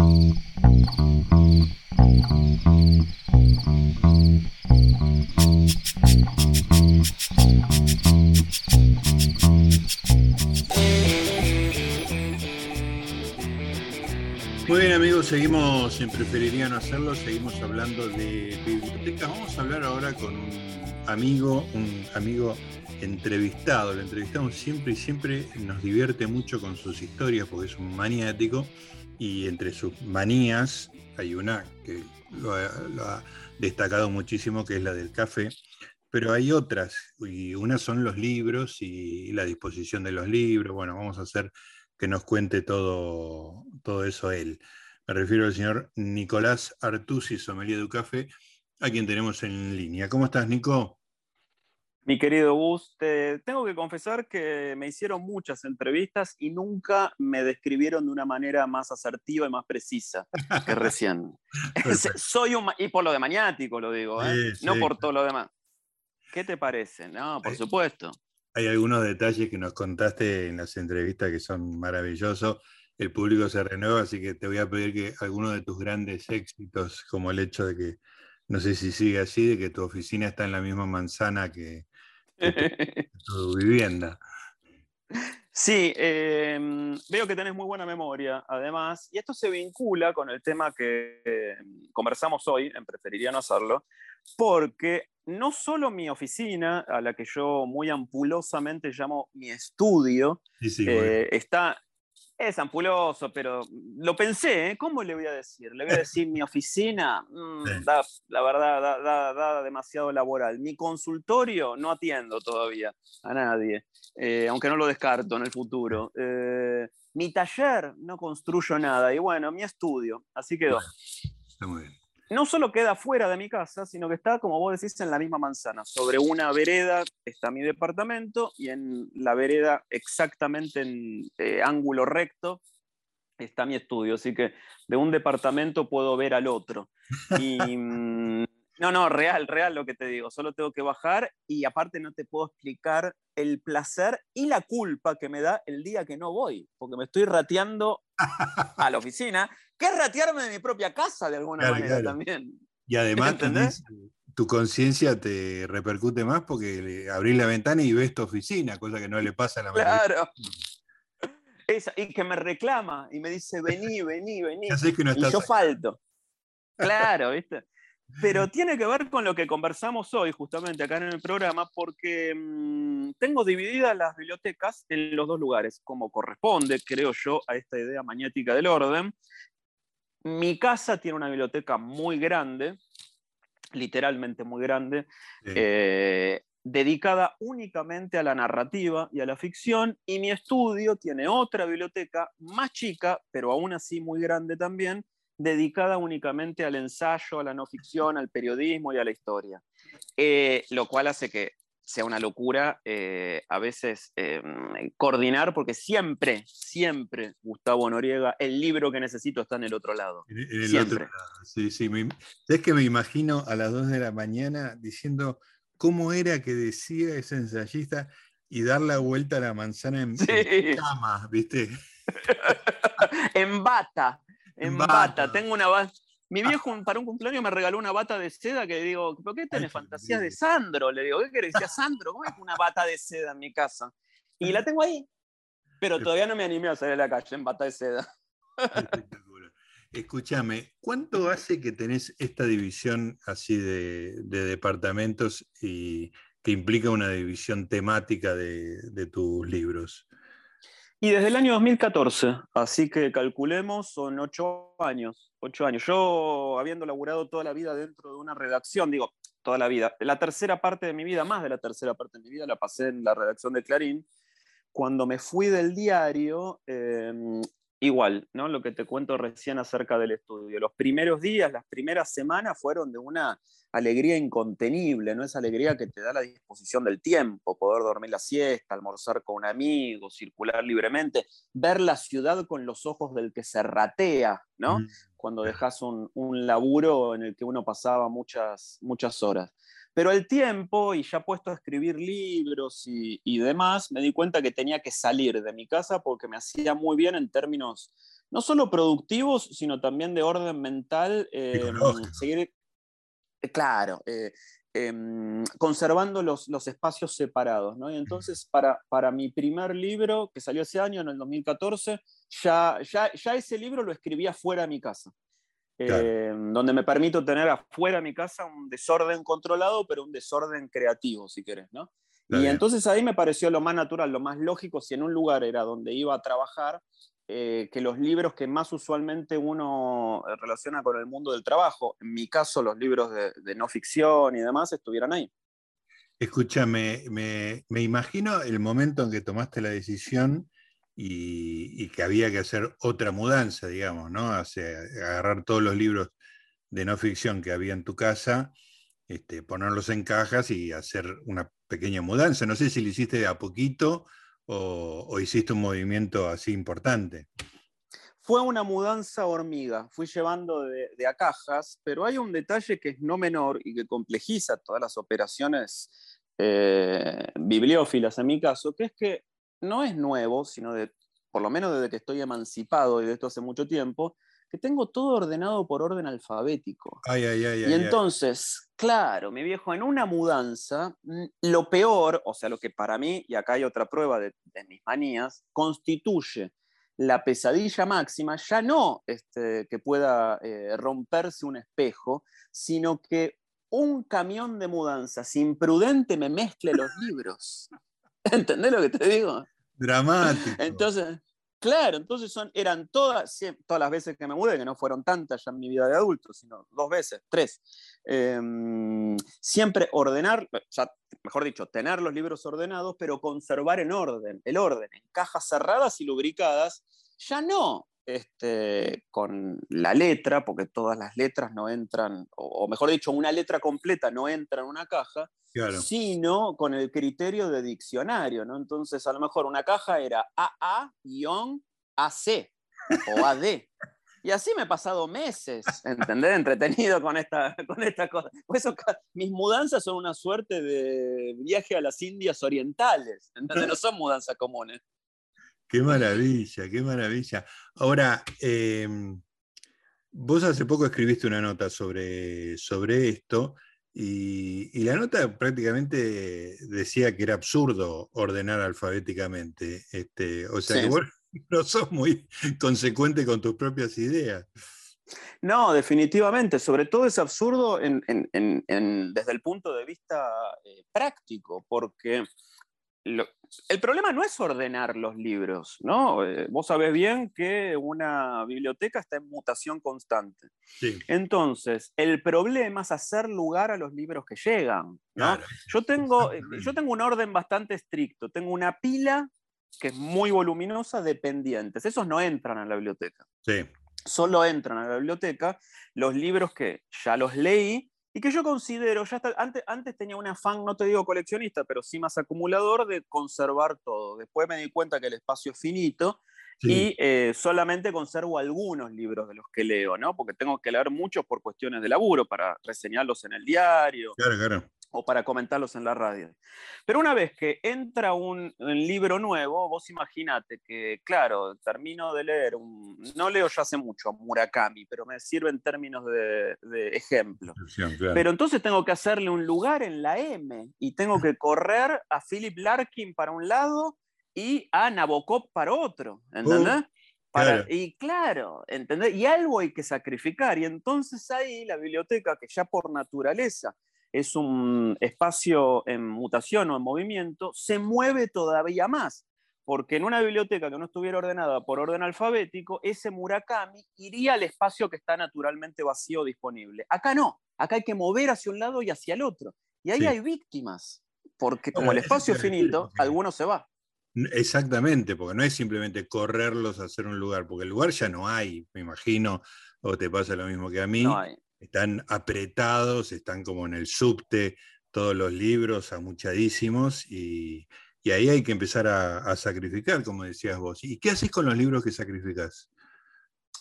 Muy bien amigos, seguimos en Preferiría no hacerlo, seguimos hablando de bibliotecas. Vamos a hablar ahora con un amigo, un amigo entrevistado. Lo entrevistamos siempre y siempre nos divierte mucho con sus historias porque es un maniático y entre sus manías hay una que lo ha, destacado muchísimo que es la del café, pero hay otras y unas son los libros y la disposición de los libros. Bueno, vamos a hacer que nos cuente todo, todo eso él. Me refiero al señor Nicolás Artusi, sommelier du café, a quien tenemos en línea. ¿Cómo estás, Nico? Mi querido Gus, tengo que confesar que me hicieron muchas entrevistas y nunca me describieron de una manera más asertiva y más precisa que recién. Soy un, y por lo de maniático lo digo, ¿eh? no por todo lo demás. ¿Qué te parece? No, por supuesto. Hay algunos detalles que nos contaste en las entrevistas que son maravillosos. El público se renueva, así que te voy a pedir que algunos de tus grandes éxitos, como el hecho de que, no sé si sigue así, de que tu oficina está en la misma manzana que, tu, vivienda. Sí, em, veo que tenés muy buena memoria, además, y esto se vincula con el tema que em, conversamos hoy, en Preferiría no hacerlo, porque no solo mi oficina, a la que yo muy ampulosamente llamo mi estudio, eh, está, es ampuloso, pero lo pensé, ¿eh? ¿cómo le voy a decir? Le voy a decir mi oficina, mm, la verdad, da, demasiado laboral. Mi consultorio no atiendo todavía a nadie, eh, aunque no lo descarto en el futuro. mi taller no construyo nada y bueno, mi estudio, así quedó. está muy bien no solo queda fuera de mi casa, sino que está, como vos decís, en la misma manzana. Sobre una vereda está mi departamento y en la vereda, exactamente en eh, ángulo recto, está mi estudio. Así que de un departamento puedo ver al otro. Y, mm, no, no, real, real lo que te digo. Solo tengo que bajar y aparte no te puedo explicar el placer y la culpa que me da el día que no voy, porque me estoy rateando a la oficina que es ratearme de mi propia casa de alguna manera también. Y además tu conciencia te repercute más porque abrís la ventana y ves tu oficina, cosa que no le pasa a la mayoría. Claro. y que me reclama y me dice, vení, vení, vení. y yo falto. Claro, ¿viste? Pero tiene que ver con lo que conversamos hoy, justamente acá en el programa, porque mm, tengo divididas las bibliotecas en los dos lugares, como corresponde, creo yo, a esta idea maniática del orden. Mi casa tiene una biblioteca muy grande, literalmente muy grande, eh, dedicada únicamente a la narrativa y a la ficción, y mi estudio tiene otra biblioteca más chica, pero aún así muy grande también, dedicada únicamente al ensayo, a la no ficción, al periodismo y a la historia. Eh, lo cual hace que sea una locura eh, a veces em, coordinar, porque siempre, siempre, Gustavo Noriega, el libro que necesito está en el otro lado. En, el Otro lado. Sí, sí. es que me imagino a las 2 de la mañana diciendo cómo era que decía ese ensayista y dar la vuelta a la manzana en, cama, ¿viste? en bata, en, bata. Tengo una bata mi viejo para un cumpleaños me regaló una bata de seda que le digo, ¿por qué tenés fantasías de Sandro? Le digo, ¿qué querés decir Sandro? ¿Cómo es una bata de seda en mi casa? Y la tengo ahí. Pero todavía no me animé a salir a la calle en bata de seda. Espectacular. Escúchame, ¿cuánto hace que tenés esta división así de, departamentos y que implica una división temática de tus libros? Y desde el año 2014, así que calculemos, son ocho años. Ocho años. Yo, habiendo laburado toda la vida dentro de una redacción, digo, toda la vida, la tercera parte de mi vida, más de la tercera parte de mi vida, la pasé en la redacción de Clarín. Cuando me fui del diario, em, igual, ¿no? Lo que te cuento recién acerca del estudio. Los primeros días, las primeras semanas fueron de una alegría incontenible, ¿no? Esa alegría que te da la disposición del tiempo, poder dormir la siesta, almorzar con un amigo, circular libremente, ver la ciudad con los ojos del que se ratea, ¿no? Cuando dejas un, un, laburo en el que uno pasaba muchas, muchas horas. Pero el tiempo, y ya puesto a escribir libros y, y demás, me di cuenta que tenía que salir de mi casa porque me hacía muy bien en términos no solo productivos, sino también de orden mental, em, seguir, eh, claro, eh, em, conservando los, los, espacios separados. ¿no? Y entonces, para, para mi primer libro, que salió ese año, en el 2014, ya, ya, ya ese libro lo escribía fuera de mi casa. Em, donde me permito tener afuera de mi casa un desorden controlado, pero un desorden creativo, si querés, ¿no? y entonces ahí me pareció lo más natural, lo más lógico, si en un lugar era donde iba a trabajar, eh, que los libros que más usualmente uno eh, relaciona con el mundo del trabajo, en mi caso los libros de, no ficción y demás, estuvieran ahí. Escúchame, me, me, imagino el momento en que tomaste la decisión y, que había que hacer otra mudanza, digamos, ¿no? agarrar todos los libros de no ficción que había en tu casa, este, ponerlos en cajas y hacer una pequeña mudanza. No sé si lo hiciste de a poquito o, hiciste un movimiento así importante? Fue una mudanza hormiga, fui llevando de, a cajas, pero hay un detalle que es no menor y que complejiza todas las operaciones eh, bibliófilas en mi caso, que es que no es nuevo, sino de, por lo menos desde que estoy emancipado y de esto hace mucho tiempo, que tengo todo ordenado por orden alfabético. Ay, ay, ay, y entonces, claro, mi viejo, en una mudanza, mm, lo peor, o sea, lo que para mí, y acá hay otra prueba de, mis manías, constituye la pesadilla máxima, ya no este, que pueda eh, romperse un espejo, sino que un camión de mudanzas imprudente me mezcle los libros. ¿Entendés lo que te digo? Dramático. Entonces, Claro, entonces son, eran todas, todas las veces que me mudé, que no fueron tantas ya en mi vida de adulto, sino dos veces, tres. Em, siempre ordenar, mejor dicho, tener los libros ordenados, pero conservar en orden, el orden, en cajas cerradas y lubricadas, ya no este, con la letra, porque todas las letras no entran, o, mejor dicho, una letra completa no entra en una caja, sino con el criterio de diccionario, ¿no? Entonces, a lo mejor una caja era AA-AC o AD. Y así me he pasado meses, ¿entendés? Entretenido con esta, con esta cosa. Pues mis mudanzas son una suerte de viaje a las Indias orientales, ¿entendés? No son mudanzas comunes. Qué maravilla, qué maravilla. Ahora, em, vos hace poco escribiste una nota sobre, sobre esto y, la nota prácticamente decía que era absurdo ordenar alfabéticamente. Este, o sea que vos no sos muy consecuente con tus propias ideas. No, definitivamente. Sobre todo es absurdo desde el punto de vista eh, práctico, porque el problema no es ordenar los libros, ¿no? Eh, vos sabés bien que una biblioteca está en mutación constante. Entonces, el problema es hacer lugar a los libros que llegan, ¿no? Yo, tengo, eh, yo tengo un orden bastante estricto. Tengo una pila que es muy voluminosa de pendientes. Esos no entran a la biblioteca. Sí. Solo entran a la biblioteca los libros que ya los leí y que yo considero, ya antes, antes tenía un afán, no te digo coleccionista, pero sí más acumulador de conservar todo. Después me di cuenta que el espacio es finito y eh, solamente conservo algunos libros de los que leo, ¿no? Porque tengo que leer muchos por cuestiones de laburo, para reseñarlos en el diario. Claro, claro o para comentarlos en la radio. Pero una vez que entra un, libro nuevo, vos imaginate que, claro, termino de leer, un, no leo ya hace mucho Murakami, pero me sirve en términos de, ejemplo. Pero entonces tengo que hacerle un lugar en la M y tengo que correr a Philip Larkin para un lado y a Nabokov para otro, ¿entendés? Y claro, ¿entendés? Y algo hay que sacrificar. Y entonces ahí la biblioteca, que ya por naturaleza es un espacio en mutación o en movimiento, se mueve todavía más. Porque en una biblioteca que no estuviera ordenada por orden alfabético, ese Murakami iría al espacio que está naturalmente vacío disponible. Acá no, acá hay que mover hacia un lado y hacia el otro. Y ahí hay víctimas, porque como el espacio es finito, alguno se va. Exactamente, porque no es simplemente correrlos a hacer un lugar, porque el lugar ya no hay, me imagino, o te pasa lo mismo que a mí. No hay están apretados, están como en el subte, todos los libros amuchadísimos y, ahí hay que empezar a, sacrificar, como decías vos. ¿Y qué haces con los libros que sacrificas?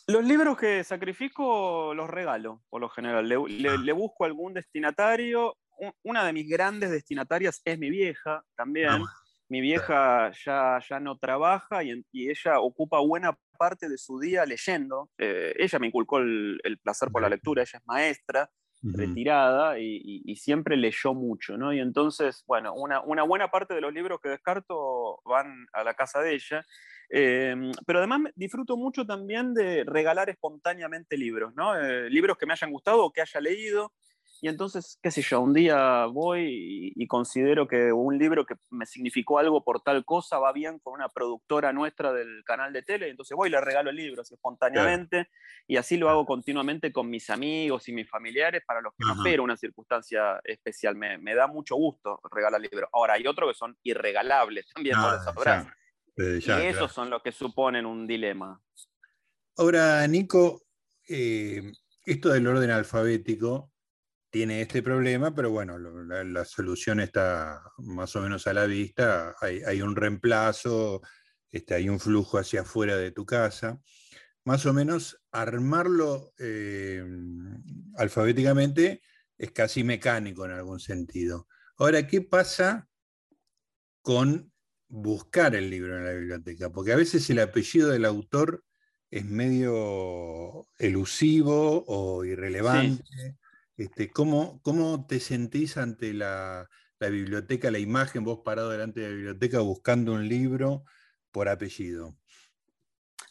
Los libros que sacrifico los regalo, por lo general. Le, ah. busco algún destinatario. Una de mis grandes destinatarias es mi vieja también. Ah, Mi vieja ya, ya no trabaja y, ella ocupa buena parte de su día leyendo. Eh, ella me inculcó el, placer por la lectura, ella es maestra, retirada y, siempre leyó mucho, ¿no? Y entonces, bueno, una, una, buena parte de los libros que descarto van a la casa de ella. Em, pero además disfruto mucho también de regalar espontáneamente libros, ¿no? Eh, libros que me hayan gustado o que haya leído. Y entonces, qué sé yo, un día voy y, considero que un libro que me significó algo por tal cosa va bien con una productora nuestra del canal de tele, entonces voy y le regalo libros espontáneamente y así lo hago continuamente con mis amigos y mis familiares para los que no espero una circunstancia especial. Me, me, da mucho gusto regalar libros. Ahora, hay otros que son irregalables también, ah, y esos son los que suponen un dilema. Ahora, Nico, eh, esto del orden alfabético tiene este problema, pero bueno, la, solución está más o menos a la vista. Hay, un reemplazo, este, hay un flujo hacia afuera de tu casa. Más o menos armarlo eh, alfabéticamente es casi mecánico en algún sentido. Ahora, ¿qué pasa con buscar el libro en la biblioteca? Porque a veces el apellido del autor es medio elusivo o irrelevante. Este, ¿cómo, ¿cómo, te sentís ante la, biblioteca, la imagen, vos parado delante de la biblioteca buscando un libro por apellido?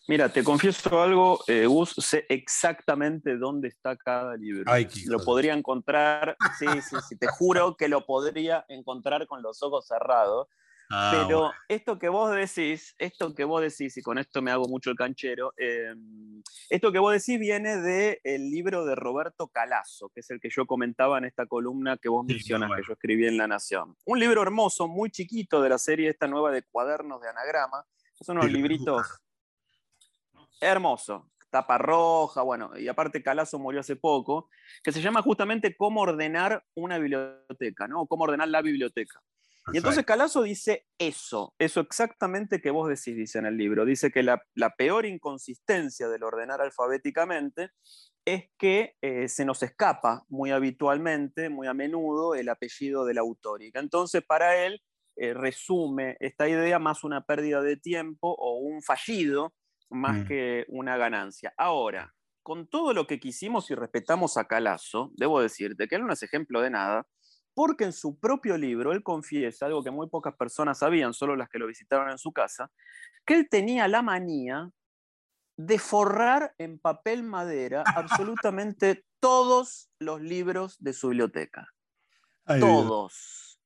Mira, te confieso algo, eh, Gus, sé exactamente dónde está cada libro. lo podría encontrar, sí, sí, sí, te juro que lo podría encontrar con los ojos cerrados. Ah, Pero esto que vos decís, esto que vos decís, y con esto me hago mucho el canchero, em, esto que vos decís viene del el libro de Roberto Calazo, que es el que yo comentaba en esta columna que vos mencionas, que yo escribí en La Nación. Un libro hermoso, muy chiquito de la serie esta nueva de cuadernos de anagrama. Son unos libritos hermosos, tapa roja, bueno, y aparte Calazo murió hace poco, que se llama justamente Cómo ordenar una biblioteca, ¿no? Cómo ordenar la biblioteca. Y entonces Calazo dice eso, eso exactamente que vos decís, dice en el libro. Dice que la, peor inconsistencia del ordenar alfabéticamente es que eh, se nos escapa muy habitualmente, muy a menudo, el apellido del que entonces para él eh, resume esta idea más una pérdida de tiempo o un fallido más mm. que una ganancia. Ahora, con todo lo que quisimos y respetamos a Calazo, debo decirte que él no es ejemplo de nada, porque en su propio libro él confiesa, algo que muy pocas personas sabían, solo las que lo visitaron en su casa, que él tenía la manía de forrar en papel madera absolutamente todos los libros de su biblioteca. todos.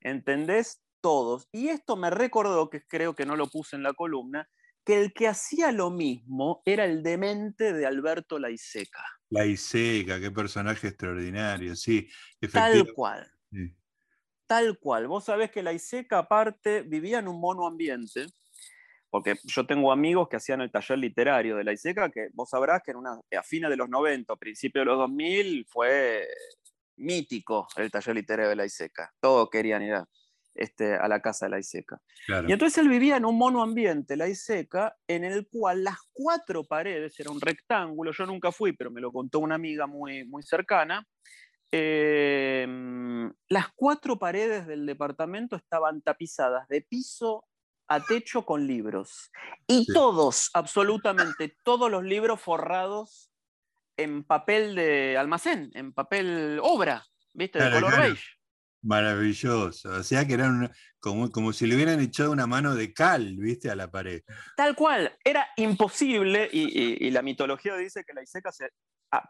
¿Entendés? Todos. Y esto me recordó, que creo que no lo puse en la columna, que el que hacía lo mismo era el demente de Alberto Laiseca. Laiseca, qué personaje extraordinario, sí. Tal cual. Tal cual. Vos sabés que Laiseca aparte vivía en un mono ambiente, porque yo tengo amigos que hacían el taller literario de Laiseca, que vos sabrás que en una, a fines de los 90, a principios de los 2000, fue mítico el taller literario de Laiseca. Todos querían ir a este, a la casa de la Iseca. Y entonces él vivía en un monoambiente, la Iseca, en el cual las cuatro paredes, era un rectángulo, yo nunca fui, pero me lo contó una amiga muy, muy cercana, em, las cuatro paredes del departamento estaban tapizadas de piso a techo con libros. Y todos, absolutamente todos los libros forrados en papel de almacén, en papel obra, ¿viste? De color beige. Maravilloso. O sea que eran como, como si le hubieran echado una mano de cal, ¿viste? A la pared. Tal cual. Era imposible, y, la mitología dice que la Iseca se ha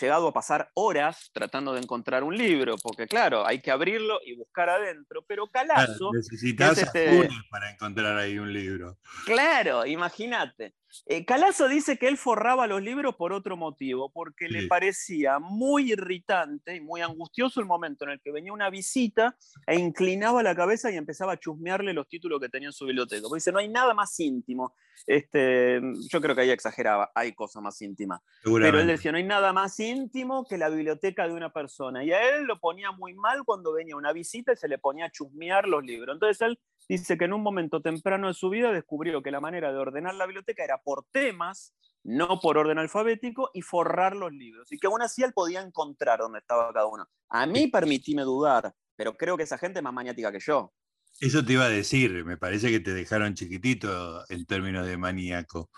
llegado a pasar horas tratando de encontrar un libro, porque claro, hay que abrirlo y buscar adentro, pero Calazo... necesitas este... para encontrar ahí un libro. Claro, imagínate. Eh, Calazo dice que él forraba los libros por otro motivo, porque le parecía muy irritante y muy angustioso el momento en el que venía una visita e inclinaba la cabeza y empezaba a chusmearle los títulos que tenía en su biblioteca. Porque dice, no hay nada más íntimo. Este, yo creo que ahí exageraba, hay cosas más íntimas. Pero él decía, no hay nada más íntimo que la biblioteca de una persona. Y a él lo ponía muy mal cuando venía una visita y se le ponía a chusmear los libros. Entonces él dice que en un momento temprano de su vida descubrió que la manera de ordenar la biblioteca era por temas, no por orden alfabético, y forrar los libros. Y que aún así él podía encontrar dónde estaba cada uno. A mí permitíme dudar, pero creo que esa gente es más maniática que yo. Eso te iba a decir, me parece que te dejaron chiquitito en términos de maníaco.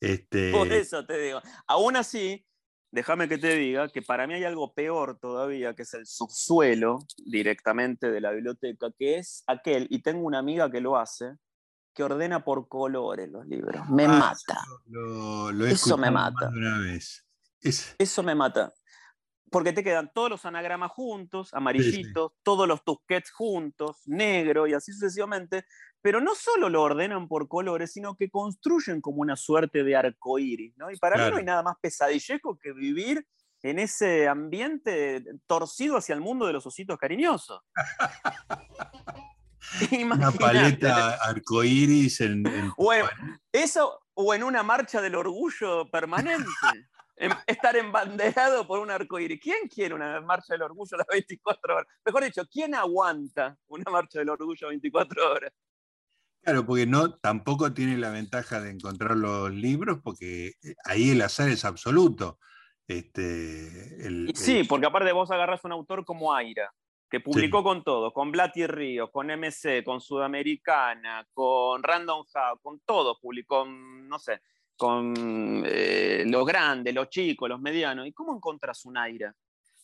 Este... Por eso te digo. Aún así, déjame que te diga que para mí hay algo peor todavía, que es el subsuelo directamente de la biblioteca, que es aquel, y tengo una amiga que lo hace, que ordena por colores los libros. Me ah, mata. eso me mata. Una vez. Eso me mata. Porque te quedan todos los anagramas juntos, amarillitos, todos los tusquets juntos, negro y así sucesivamente. Pero no solo lo ordenan por colores, sino que construyen como una suerte de arco iris. ¿no? Y para mí no hay nada más pesadillejo que vivir en ese ambiente torcido hacia el mundo de los ositos cariñosos. una paleta arcoíris en, en eso o en una marcha del orgullo permanente. Estar embanderado por un arcoíris. ¿Quién quiere una marcha del orgullo a las 24 horas? Mejor dicho, ¿quién aguanta una marcha del orgullo a 24 horas? Claro, porque no, tampoco tiene la ventaja de encontrar los libros, porque eh, ahí el azar es absoluto. Este, sí, porque aparte vos agarras un autor como Aira, que publicó con todo, con Blatty Ríos, con MC, con Sudamericana, con Random House, con todo, publicó, no sé, con eh, los grandes, los chicos, los medianos. ¿Y cómo encontras un aire?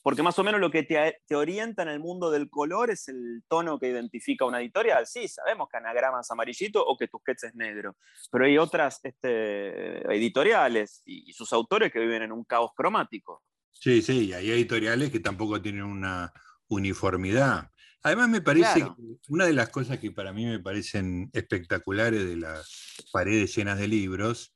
Porque más o menos lo que te, orienta en el mundo del color es el tono que identifica una editorial. Sí, sabemos que Anagrama es amarillito o que Tusquets es negro, pero hay otras este, editoriales y, sus autores que viven en un caos cromático. Sí, sí, hay editoriales que tampoco tienen una uniformidad. Además, me parece que una de las cosas que para mí me parecen espectaculares de las paredes llenas de libros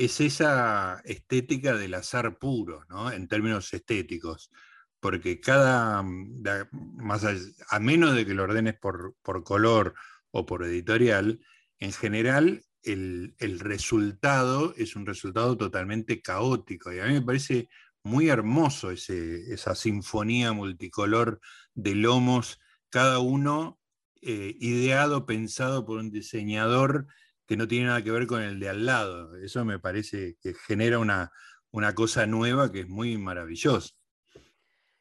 es esa estética del azar puro, ¿no? En términos estéticos. Porque cada, mm, más a menos de que lo ordenes por, color o por editorial, en general el, resultado es un resultado totalmente caótico. Y a mí me parece muy hermoso esa sinfonía multicolor de lomos, cada uno eh, ideado, pensado por un diseñador que no tiene nada que ver con el de al lado. Eso me parece que genera una, una cosa nueva que es muy maravillosa.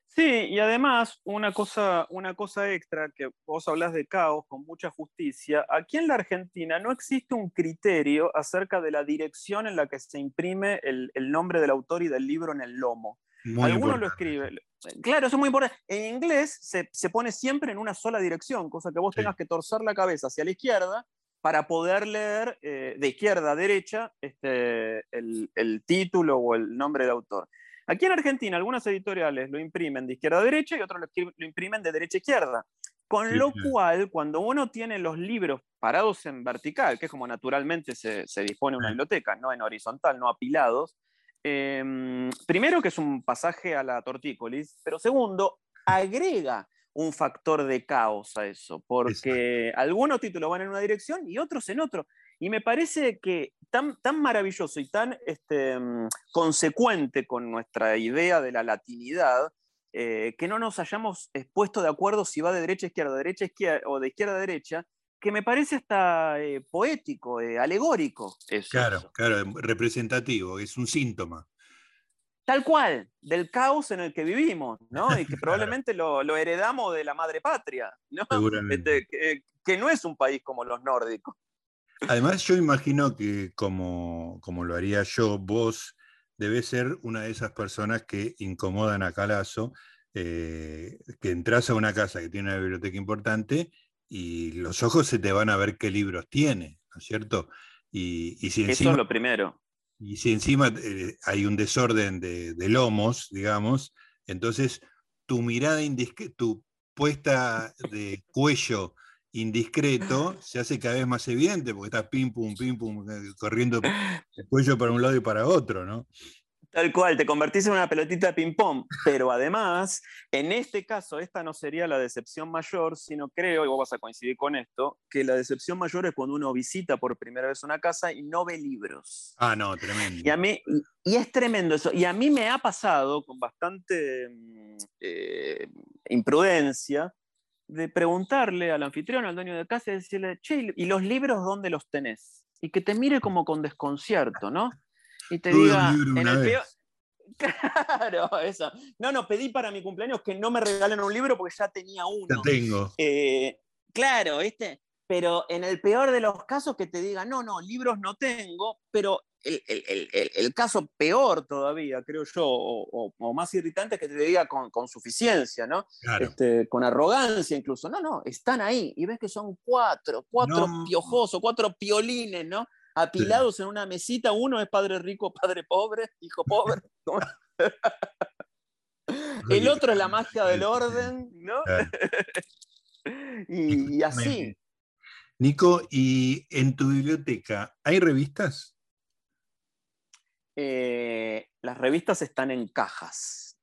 Sí, y además una cosa, una cosa extra, que vos hablas de caos con mucha justicia, aquí en la Argentina no existe un criterio acerca de la dirección en la que se imprime el, nombre del autor y del libro en el lomo. Algunos lo escriben. Claro, eso es muy importante. En inglés se, pone siempre en una sola dirección, cosa que vos tengas que torcer la cabeza hacia la izquierda para poder leer eh, de izquierda a derecha este, el, título o el nombre del autor. Aquí en Argentina, algunas editoriales lo imprimen de izquierda a derecha y otros lo, imprimen de derecha a izquierda. Con lo cual, cuando uno tiene los libros parados en vertical, que es como naturalmente se, dispone una biblioteca, no en horizontal, no apilados, em, primero que es un pasaje a la tortícolis, pero segundo, agrega un factor de caos a eso, porque algunos títulos van en una dirección y otros en otro. Y me parece que tan, tan maravilloso y tan este, mm, consecuente con nuestra idea de la latinidad, eh, que no nos hayamos puesto de acuerdo si va de derecha a izquierda, derecha a izquierda o de izquierda a derecha, que me parece hasta eh, poético, eh, alegórico. claro, claro, representativo, es un síntoma tal cual, del caos en el que vivimos, ¿no? Y que probablemente lo, heredamos de la madre patria, ¿no? Este, que, no es un país como los nórdicos. Además, yo imagino que como, como lo haría yo, vos debes ser una de esas personas que incomodan a Calazo, eh, que entras a una casa que tiene una biblioteca importante y los ojos se te van a ver qué libros tiene, ¿no es cierto? Y, si Eso es lo primero. Y si encima eh, hay un desorden de, lomos, digamos, entonces tu mirada, tu puesta de cuello indiscreto se hace cada vez más evidente porque estás pim pum, pim pum, eh, corriendo el cuello para un lado y para otro, ¿no? Tal cual, te convertís en una pelotita de ping-pong, pero además, en este caso, esta no sería la decepción mayor, sino creo, y vos vas a coincidir con esto, que la decepción mayor es cuando uno visita por primera vez una casa y no ve libros. Ah, no, tremendo. Y, a mí, y es tremendo eso. Y a mí me ha pasado con bastante mm, eh, imprudencia de preguntarle al anfitrión, al dueño de casa, y decirle, che, ¿y los libros dónde los tenés? Y que te mire como con desconcierto, ¿no? Y te diga, en el peor... Claro, eso. No, no, pedí para mi cumpleaños que no me regalen un libro porque ya tenía uno. Ya tengo. Eh, claro, ¿viste? Pero en el peor de los casos que te diga, no, no, libros no tengo, pero el, caso peor todavía, creo yo, o, más irritante es que te diga con, suficiencia, ¿no? Este, con arrogancia incluso. No, no, están ahí y ves que son cuatro, cuatro piojosos, cuatro piolines, ¿no? Apilados en una mesita, uno es padre rico, padre pobre, hijo pobre. el otro es la magia del orden, ¿no? y así. Nico, ¿y en tu biblioteca hay revistas? Eh, las revistas están en cajas.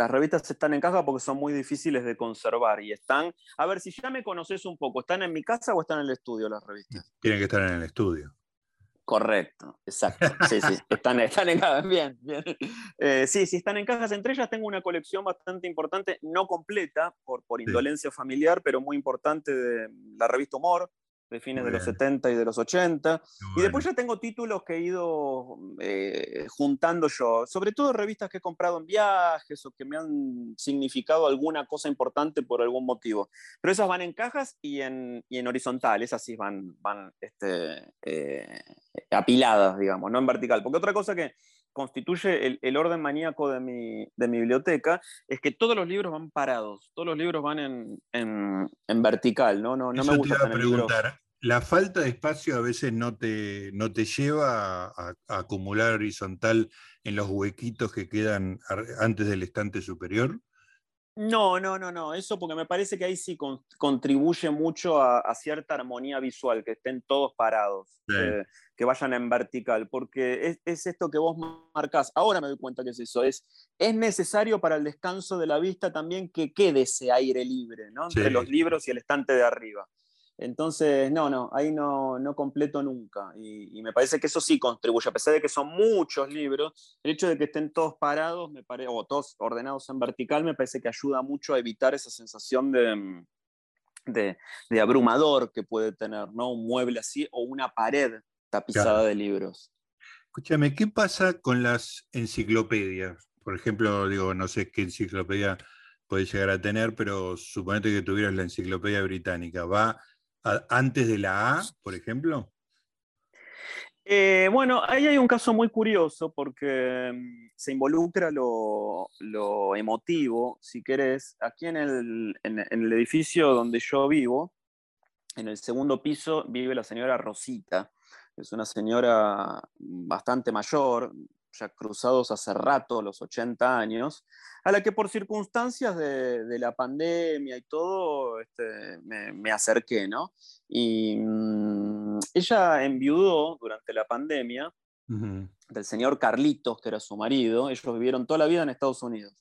Las revistas están en caja porque son muy difíciles de conservar y están, a ver si ya me conoces un poco, ¿están en mi casa o están en el estudio las revistas? Tienen que estar en el estudio. Correcto, exacto. Sí, sí, están, están en cajas, bien, bien. Eh, sí, sí, están en cajas. Entre ellas tengo una colección bastante importante, no completa por, por indolencia familiar, pero muy importante de la revista Humor, de fines de los 70 y de los 80. Y después ya tengo títulos que he ido eh, juntando yo, sobre todo revistas que he comprado en viajes o que me han significado alguna cosa importante por algún motivo. Pero esas van en cajas y en, y en horizontal, esas sí van, van este, eh, apiladas, digamos, no en vertical. Porque otra cosa que constituye el, orden maníaco de mi, de mi, biblioteca es que todos los libros van parados, todos los libros van en, en, vertical, ¿no? No, no me gusta te preguntar. La falta de espacio a veces no te, no te lleva a, acumular horizontal en los huequitos que quedan antes del estante superior. No, no, no, no. Eso porque me parece que ahí sí contribuye mucho a, cierta armonía visual, que estén todos parados, eh, que vayan en vertical, porque es, esto que vos marcás. Ahora me doy cuenta que es eso. Es, es necesario para el descanso de la vista también que quede ese aire libre, ¿no? Entre los libros y el estante de arriba. Entonces, no, no, ahí no, no completo nunca. Y, me parece que eso sí contribuye, a pesar de que son muchos libros, el hecho de que estén todos parados, me parece, o todos ordenados en vertical, me parece que ayuda mucho a evitar esa sensación de, de, abrumador que puede tener, ¿no? Un mueble así o una pared tapizada de libros. Escúchame, ¿qué pasa con las enciclopedias? Por ejemplo, digo, no sé qué enciclopedia puedes llegar a tener, pero suponete que tuvieras la enciclopedia británica. ¿Va antes de la A, por ejemplo? Eh, bueno, ahí hay un caso muy curioso porque mm, se involucra lo, emotivo, si querés. Aquí en el, en el, edificio donde yo vivo, en el segundo piso, vive la señora Rosita. Es una señora bastante mayor, ya cruzados hace rato, los 80 años, a la que por circunstancias de, la pandemia y todo, este, me, acerqué, ¿no? Y mm, ella enviudó durante la pandemia del señor Carlitos, que era su marido, ellos vivieron toda la vida en Estados Unidos.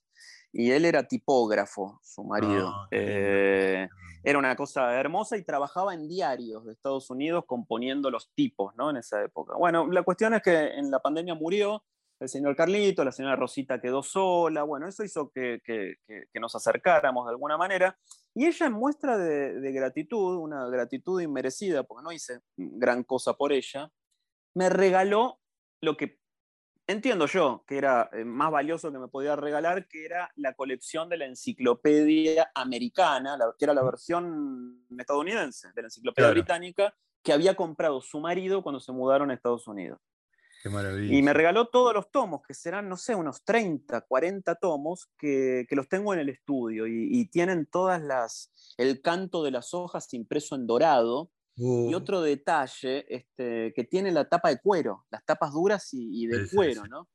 Y él era tipógrafo, su marido. Ah, eh, era una cosa hermosa y trabajaba en diarios de Estados Unidos componiendo los tipos, ¿no? En esa época. Bueno, la cuestión es que en la pandemia murió el señor Carlito, la señora Rosita quedó sola, bueno, eso hizo que, nos acercáramos de alguna manera. Y ella en muestra de, gratitud, una gratitud inmerecida, porque no hice gran cosa por ella, me regaló lo que entiendo yo que era eh, más valioso que me podía regalar, que era la colección de la enciclopedia americana, que era la versión estadounidense de la enciclopedia británica, que había comprado su marido cuando se mudaron a Estados Unidos. Y me regaló todos los tomos, que serán, no sé, unos 30, 40 tomos, que, los tengo en el estudio y, tienen todas las, el canto de las hojas impreso en dorado. Y uh. otro detalle, este, que tiene la tapa de cuero, las tapas duras y, de cuero, ¿no?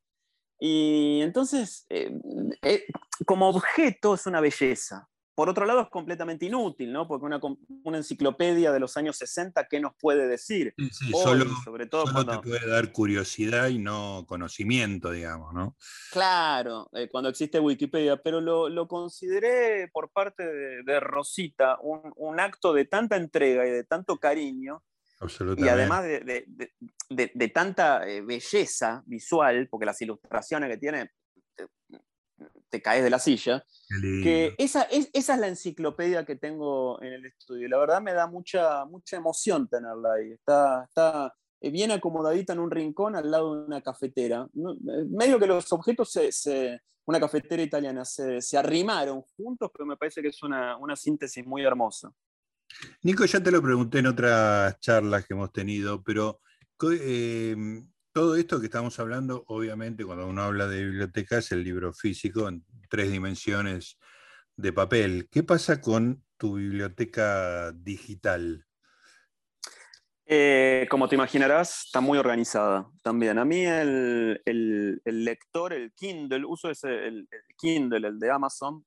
Y entonces, eh, eh, como objeto es una belleza. Por otro lado, es completamente inútil, ¿no? Porque una, una enciclopedia de los años 60, ¿qué nos puede decir? Sí, solo, sobre todo te puede dar curiosidad y no conocimiento, digamos, ¿no? Claro, eh, cuando existe Wikipedia, pero lo, lo consideré por parte de, Rosita un, un, acto de tanta entrega y de tanto cariño, y además de, de, de tanta eh, belleza visual, porque las ilustraciones que tiene te caes de la silla. Que esa es, esa es la enciclopedia que tengo en el estudio. La verdad me da mucha, mucha emoción tenerla ahí. Está, está bien acomodadita en un rincón al lado de una cafetera. medio que los objetos, se, una cafetera italiana, se, arrimaron juntos, pero me parece que es una, síntesis muy hermosa. Nico, ya te lo pregunté en otras charlas que hemos tenido, pero todo esto que estamos hablando, obviamente, cuando uno habla de biblioteca, es el libro físico en tres dimensiones de papel. ¿Qué pasa con tu biblioteca digital? Eh, como te imaginarás, está muy organizada también. A mí el, lector, el Kindle, uso ese, el, Kindle, el de Amazon,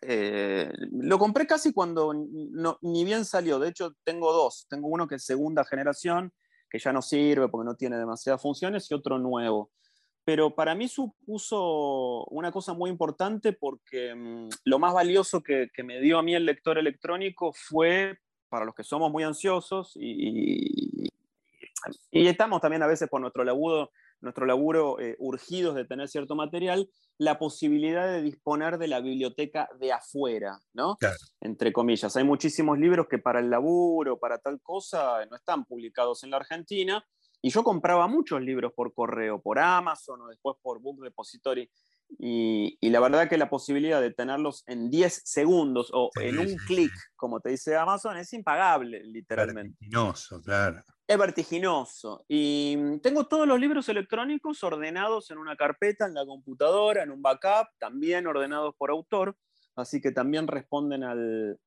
eh, lo compré casi cuando ni bien salió. De hecho, tengo dos. Tengo uno que es segunda generación que ya no sirve porque no tiene demasiadas funciones, y otro nuevo. Pero para mí supuso una cosa muy importante porque mm, lo más valioso que, me dio a mí el lector electrónico fue, para los que somos muy ansiosos y, y estamos también a veces por nuestro laburo nuestro laburo eh, urgidos de tener cierto material, la posibilidad de disponer de la biblioteca de afuera, ¿no? Entre comillas. Hay muchísimos libros que para el laburo, para tal cosa, no están publicados en la Argentina. Y yo compraba muchos libros por correo, por Amazon o después por Book Depository. Y, la verdad que la posibilidad de tenerlos en 10 segundos o en un clic, como te dice Amazon, es impagable, literalmente. Vertiginoso, claro. Es vertiginoso. Y tengo todos los libros electrónicos ordenados en una carpeta, en la computadora, en un backup, también ordenados por autor, así que también responden al,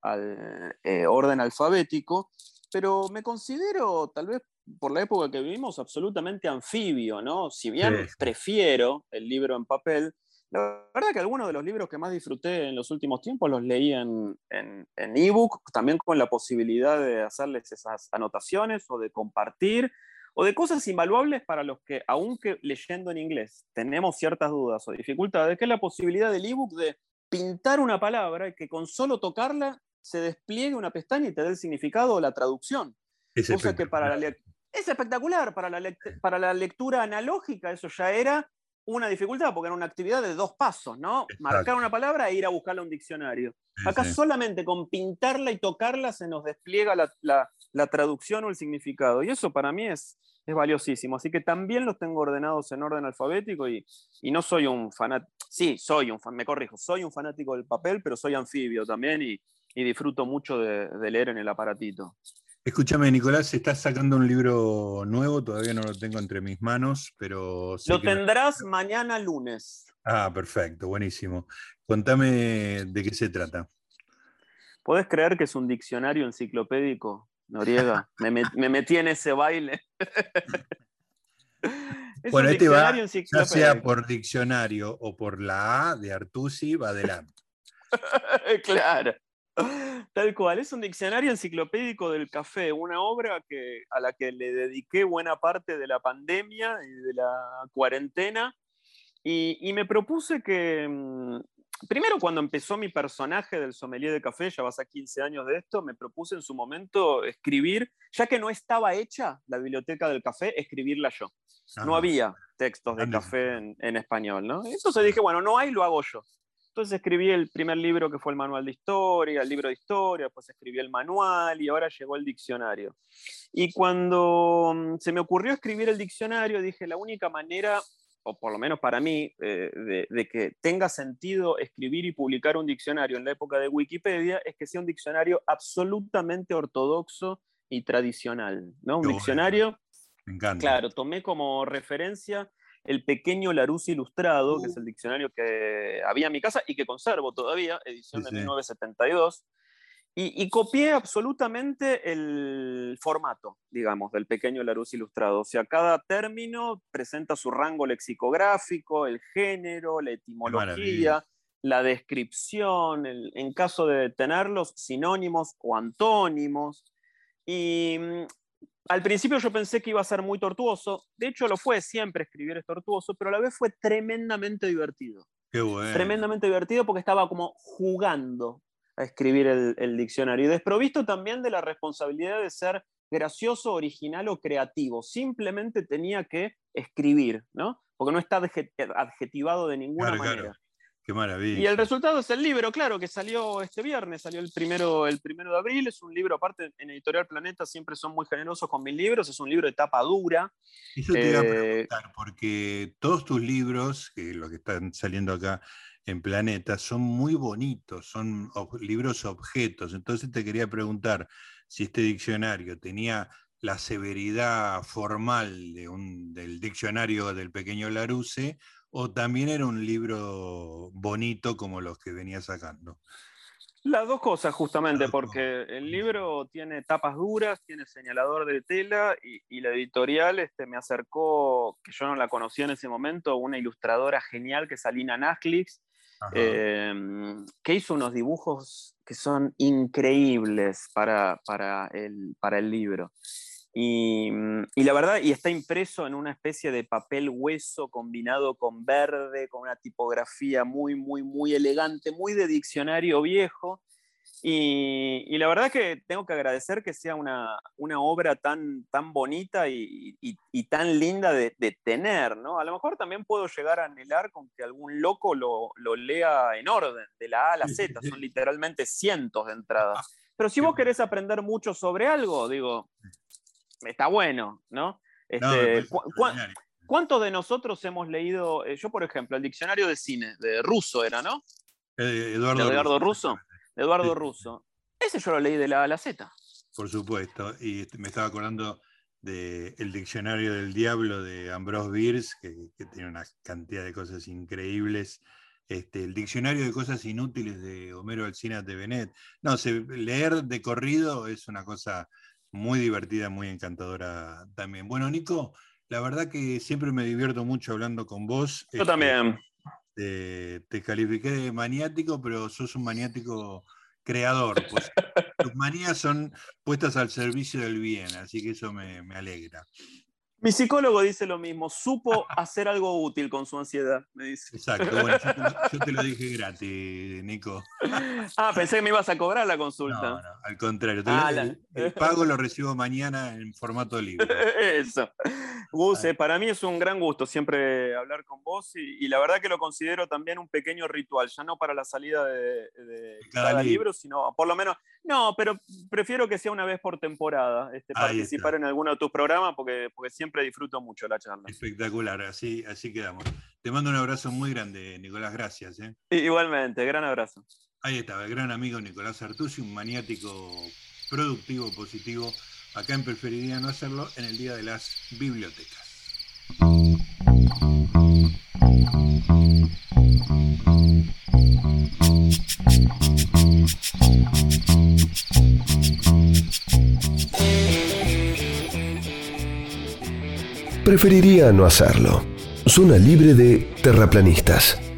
eh, orden alfabético. Pero me considero, tal vez por la época que vivimos, absolutamente anfibio, ¿no? Si bien prefiero el libro en papel, la verdad que algunos de los libros que más disfruté en los últimos tiempos los leí en ebook, en, también con la posibilidad de hacerles esas anotaciones o de compartir, o de cosas invaluables para los que, aunque leyendo en inglés, tenemos ciertas dudas o dificultades, que es la posibilidad del ebook de pintar una palabra y que con solo tocarla se despliegue una pestaña y te dé el significado o la traducción. Es Cosa que para la es espectacular para la, para la lectura analógica, eso ya era una dificultad porque era una actividad de dos pasos, ¿no? Marcar una palabra e ir a buscarla en un diccionario. Acá solamente con pintarla y tocarla se nos despliega la, traducción o el significado. Y eso para mí es, es valiosísimo. Así que también los tengo ordenados en orden alfabético y, no soy un fanático, sí, soy un fan, me corrijo, soy un fanático del papel, pero soy anfibio también y, disfruto mucho de leer en el aparatito. Escúchame, Nicolás, estás sacando un libro nuevo, todavía no lo tengo entre mis manos, pero... Lo tendrás mañana lunes. Ah, perfecto, buenísimo. Contame de qué se trata. ¿Puedes creer que es un diccionario enciclopédico, Noriega? me, metí en ese baile. es bueno, este va, ya sea por diccionario o por la A de Artusi, va adelante. claro. Tal cual, es un diccionario enciclopédico del café, una obra que, a la que le dediqué buena parte de la pandemia y de la cuarentena. Y, me propuse que, mm, primero cuando empezó mi personaje del sommelier de café, ya vas a 15 años de esto, me propuse en su momento escribir, ya que no estaba hecha la biblioteca del café, escribirla yo. No había textos de café en, en español, ¿no? Entonces dije, bueno, no hay, lo hago yo. Entonces escribí el primer libro que fue el manual de historia, el libro de historia, después escribí el manual y ahora llegó el diccionario. Y cuando mm, se me ocurrió escribir el diccionario, dije, la única manera, o por lo menos para mí, eh, de, que tenga sentido escribir y publicar un diccionario en la época de Wikipedia es que sea un diccionario absolutamente ortodoxo y tradicional. ¿no? Un diccionario, me encanta. claro, tomé como referencia el pequeño Larousse Ilustrado, que es uh. el diccionario que había en mi casa y que conservo todavía, edición de 1972. Y, copié absolutamente el formato, digamos, del pequeño Larousse Ilustrado. O sea, cada término presenta su rango lexicográfico, el género, la etimología, la descripción, en caso de tenerlos, sinónimos o antónimos. Y mm, al principio yo pensé que iba a ser muy tortuoso, de hecho lo fue, siempre escribir es tortuoso, pero a la vez fue tremendamente divertido. Qué bueno. Tremendamente divertido porque estaba como jugando a escribir el, diccionario y desprovisto también de la responsabilidad de ser gracioso, original o creativo. Simplemente tenía que escribir, ¿no? Porque no está adjetivado de ninguna manera. Qué maravilla. Y el resultado es el libro, claro, que salió este viernes, salió el primero, el primero de abril. Es un libro, aparte, en Editorial Planeta siempre son muy generosos con mis libros. Es un libro de tapa dura. Eso te iba a eh, preguntar, porque todos tus libros, que lo que están saliendo acá en Planeta, son muy bonitos, son libros objetos. Entonces te quería preguntar si este diccionario tenía la severidad formal de un, del diccionario del pequeño Larousse o también era un libro bonito como los que venía sacando? Las dos cosas, justamente, porque el libro tiene tapas duras, tiene señalador de tela y, la editorial este, me acercó, que yo no la conocía en ese momento, una ilustradora genial que es Alina Nasklix, em, que hizo unos dibujos que son increíbles para, para, el, para el libro. Mm, y, la verdad, y está impreso en una especie de papel hueso combinado con verde, con una tipografía muy, muy, muy elegante, muy de diccionario viejo. Y, la verdad que tengo que agradecer que sea una, una obra tan, tan bonita y, y, tan linda de, de, tener, ¿no? A lo mejor también puedo llegar a anhelar con que algún loco lo, lo lea en orden, de la A a la Z, son literalmente cientos de entradas. Pero si vos querés aprender mucho sobre algo, digo, está bueno, ¿no? Este, ¿Cuántos de nosotros hemos leído, eh, yo por ejemplo, el diccionario de cine, de Russo era, ¿no? Eh, Eduardo, Eduardo Russo. Eduardo Russo. Ese yo lo leí de la A la Z. Por supuesto, y este, me estaba acordando del el diccionario del diablo de Ambrose Bierce, que, tiene una cantidad de cosas increíbles. Este, el diccionario de cosas inútiles de Homero Alcina de Benet. No, leer de corrido es una cosa muy divertida, muy encantadora también. Bueno, Nico, la verdad que siempre me divierto mucho hablando con vos. Yo también. te califiqué de maniático, pero sos un maniático creador. Pues, tus manías son puestas al servicio del bien, así que eso me, me alegra. Mi psicólogo dice lo mismo, supo hacer algo útil con su ansiedad, me dice. Exacto, bueno, yo te, lo dije gratis, Nico. Ah, pensé que me ibas a cobrar la consulta. No, no, al contrario. Ah, el, pago lo recibo mañana en formato libre. Eso. Gus, eh, para mí es un gran gusto siempre hablar con vos y, la verdad que lo considero también un pequeño ritual, ya no para la salida de, cada, libro, sino por lo menos, no, pero prefiero que sea una vez por temporada este, participar en alguno de tus programas porque, porque siempre disfruto mucho la charla. Espectacular, así, así quedamos. Te mando un abrazo muy grande, Nicolás, gracias. ¿eh? Igualmente, gran abrazo. Ahí estaba, el gran amigo Nicolás Artusi, un maniático productivo, positivo. Acá en Preferiría no hacerlo en el Día de las Bibliotecas. preferiría no hacerlo. Zona libre de terraplanistas.